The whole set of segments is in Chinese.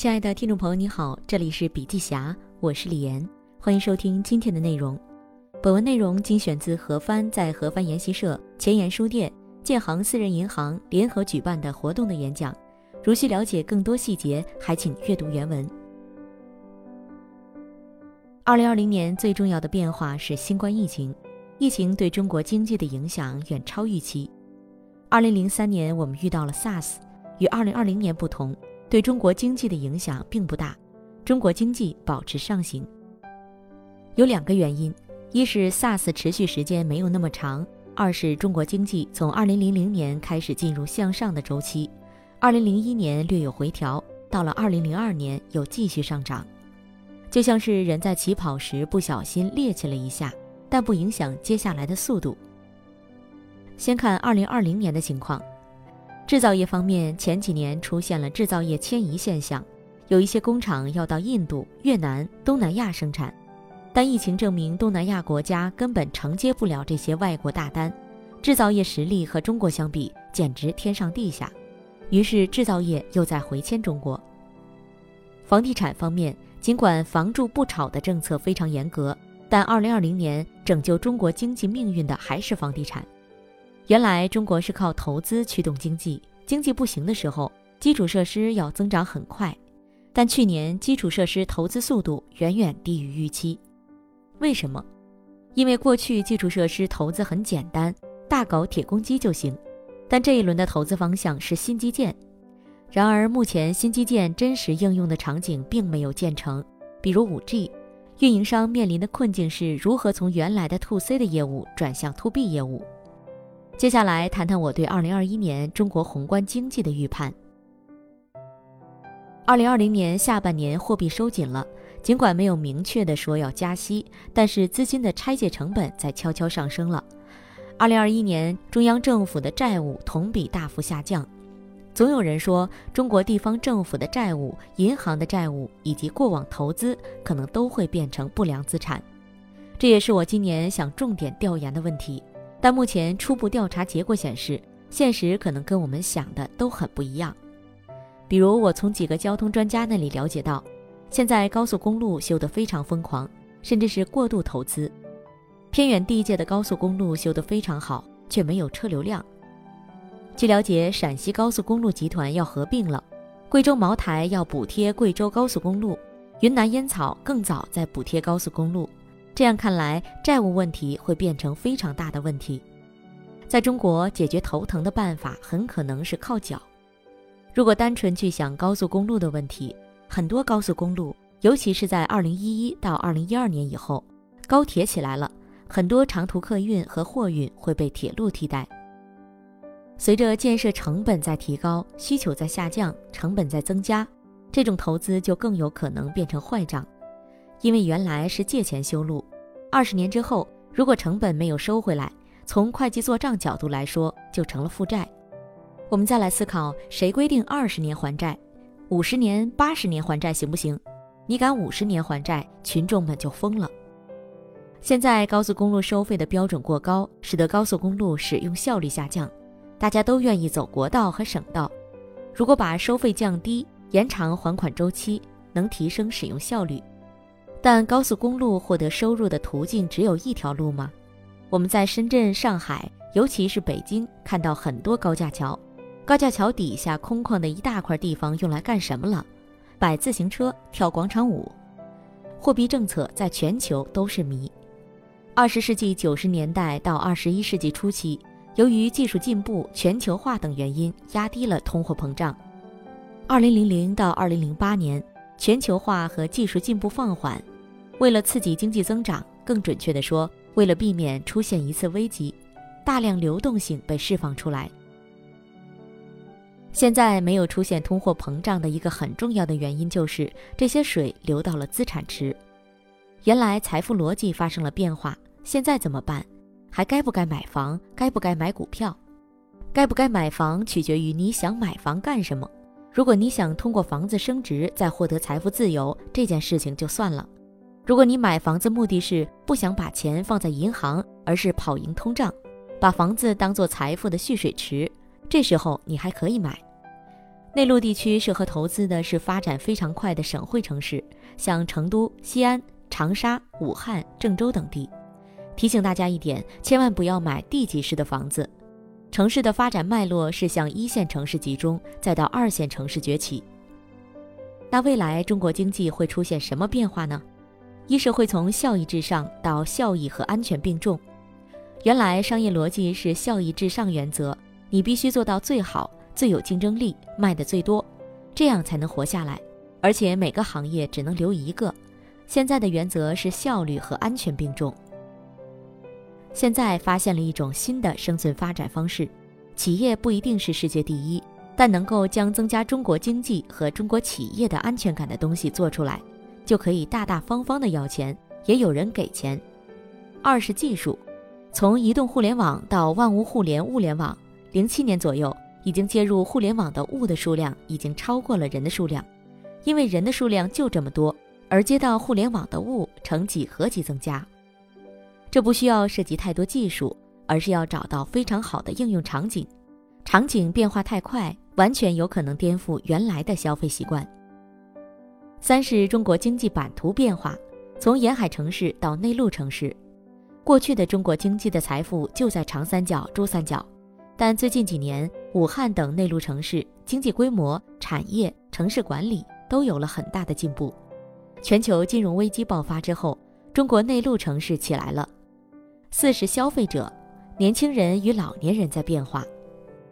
亲爱的听众朋友，你好，这里是笔记侠，我是李岩，欢迎收听今天的内容。本文内容精选自何帆在何帆研习社、前沿书店、建行私人银行联合举办的活动的演讲。如需了解更多细节，还请阅读原文。二零二零年最重要的变化是新冠疫情，疫情对中国经济的影响远超预期。二零零三年我们遇到了 SARS，与二零二零年不同。对中国经济的影响并不大，中国经济保持上行。有两个原因：一是 SARS 持续时间没有那么长；二是中国经济从2000年开始进入向上的周期，2001年略有回调，到了2002年又继续上涨，就像是人在起跑时不小心趔趄了一下，但不影响接下来的速度。先看2020年的情况。制造业方面，前几年出现了制造业迁移现象，有一些工厂要到印度、越南、东南亚生产，但疫情证明东南亚国家根本承接不了这些外国大单，制造业实力和中国相比简直天上地下，于是制造业又在回迁中国。房地产方面，尽管“房住不炒”的政策非常严格，但2020年拯救中国经济命运的还是房地产。原来中国是靠投资驱动经济，经济不行的时候，基础设施要增长很快，但去年基础设施投资速度远远低于预期。为什么？因为过去基础设施投资很简单，大搞铁公鸡就行，但这一轮的投资方向是新基建。然而目前新基建真实应用的场景并没有建成，比如 5G，运营商面临的困境是如何从原来的 To C 的业务转向 To B 业务。接下来谈谈我对二零二一年中国宏观经济的预判。二零二零年下半年货币收紧了，尽管没有明确的说要加息，但是资金的拆借成本在悄悄上升了。二零二一年中央政府的债务同比大幅下降，总有人说中国地方政府的债务、银行的债务以及过往投资可能都会变成不良资产，这也是我今年想重点调研的问题。但目前初步调查结果显示，现实可能跟我们想的都很不一样。比如，我从几个交通专家那里了解到，现在高速公路修得非常疯狂，甚至是过度投资。偏远地界的高速公路修得非常好，却没有车流量。据了解，陕西高速公路集团要合并了，贵州茅台要补贴贵州高速公路，云南烟草更早在补贴高速公路。这样看来，债务问题会变成非常大的问题。在中国，解决头疼的办法很可能是靠脚。如果单纯去想高速公路的问题，很多高速公路，尤其是在2011到2012年以后，高铁起来了，很多长途客运和货运会被铁路替代。随着建设成本在提高，需求在下降，成本在增加，这种投资就更有可能变成坏账。因为原来是借钱修路，二十年之后，如果成本没有收回来，从会计做账角度来说，就成了负债。我们再来思考，谁规定二十年还债？五十年、八十年还债行不行？你敢五十年还债，群众们就疯了。现在高速公路收费的标准过高，使得高速公路使用效率下降，大家都愿意走国道和省道。如果把收费降低，延长还款周期，能提升使用效率。但高速公路获得收入的途径只有一条路吗？我们在深圳、上海，尤其是北京，看到很多高架桥。高架桥底下空旷的一大块地方用来干什么了？摆自行车、跳广场舞。货币政策在全球都是谜。二十世纪九十年代到二十一世纪初期，由于技术进步、全球化等原因，压低了通货膨胀。二零零零到二零零八年，全球化和技术进步放缓。为了刺激经济增长，更准确地说，为了避免出现一次危机，大量流动性被释放出来。现在没有出现通货膨胀的一个很重要的原因，就是这些水流到了资产池。原来财富逻辑发生了变化，现在怎么办？还该不该买房？该不该买股票？该不该买房取决于你想买房干什么。如果你想通过房子升值再获得财富自由，这件事情就算了。如果你买房子目的是不想把钱放在银行，而是跑赢通胀，把房子当做财富的蓄水池，这时候你还可以买。内陆地区适合投资的是发展非常快的省会城市，像成都、西安、长沙、武汉、郑州等地。提醒大家一点，千万不要买地级市的房子。城市的发展脉络是向一线城市集中，再到二线城市崛起。那未来中国经济会出现什么变化呢？一是会从效益至上到效益和安全并重。原来商业逻辑是效益至上原则，你必须做到最好、最有竞争力、卖的最多，这样才能活下来。而且每个行业只能留一个。现在的原则是效率和安全并重。现在发现了一种新的生存发展方式，企业不一定是世界第一，但能够将增加中国经济和中国企业的安全感的东西做出来，就可以大大方方的要钱，也有人给钱。二是技术，从移动互联网到万物互联物联网，零七年左右已经接入互联网的物的数量已经超过了人的数量，因为人的数量就这么多，而接到互联网的物呈几何级增加。这不需要涉及太多技术，而是要找到非常好的应用场景。场景变化太快，完全有可能颠覆原来的消费习惯。三是中国经济版图变化，从沿海城市到内陆城市。过去的中国经济的财富就在长三角、珠三角，但最近几年，武汉等内陆城市经济规模、产业、城市管理都有了很大的进步。全球金融危机爆发之后，中国内陆城市起来了。四是消费者，年轻人与老年人在变化。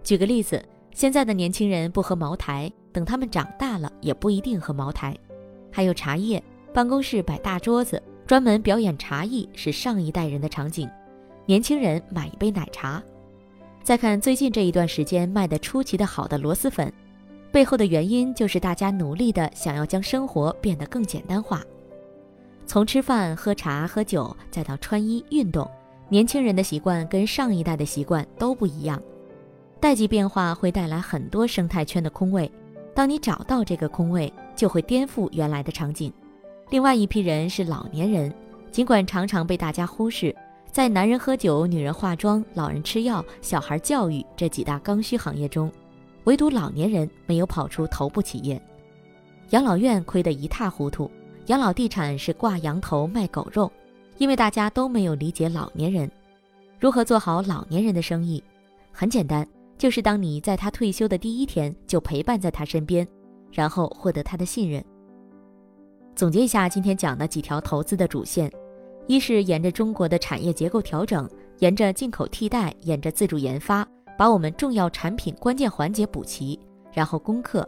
举个例子，现在的年轻人不喝茅台，等他们长大了也不一定喝茅台。还有茶叶，办公室摆大桌子，专门表演茶艺是上一代人的场景，年轻人买一杯奶茶。再看最近这一段时间卖的出奇的好的螺蛳粉，背后的原因就是大家努力的想要将生活变得更简单化，从吃饭、喝茶、喝酒，再到穿衣、运动。年轻人的习惯跟上一代的习惯都不一样，代际变化会带来很多生态圈的空位。当你找到这个空位，就会颠覆原来的场景。另外一批人是老年人，尽管常常被大家忽视，在男人喝酒、女人化妆、老人吃药、小孩教育这几大刚需行业中，唯独老年人没有跑出头部企业。养老院亏得一塌糊涂，养老地产是挂羊头卖狗肉。因为大家都没有理解老年人如何做好老年人的生意，很简单，就是当你在他退休的第一天就陪伴在他身边，然后获得他的信任。总结一下今天讲的几条投资的主线：一是沿着中国的产业结构调整，沿着进口替代，沿着自主研发，把我们重要产品关键环节补齐，然后攻克；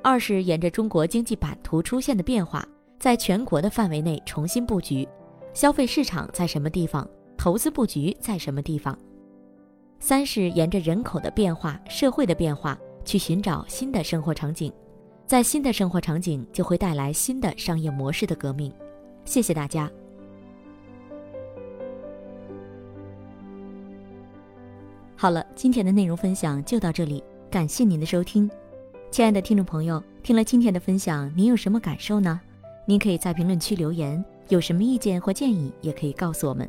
二是沿着中国经济版图出现的变化，在全国的范围内重新布局。消费市场在什么地方？投资布局在什么地方？三是沿着人口的变化、社会的变化去寻找新的生活场景，在新的生活场景就会带来新的商业模式的革命。谢谢大家。好了，今天的内容分享就到这里，感谢您的收听，亲爱的听众朋友，听了今天的分享，您有什么感受呢？您可以在评论区留言。有什么意见或建议，也可以告诉我们。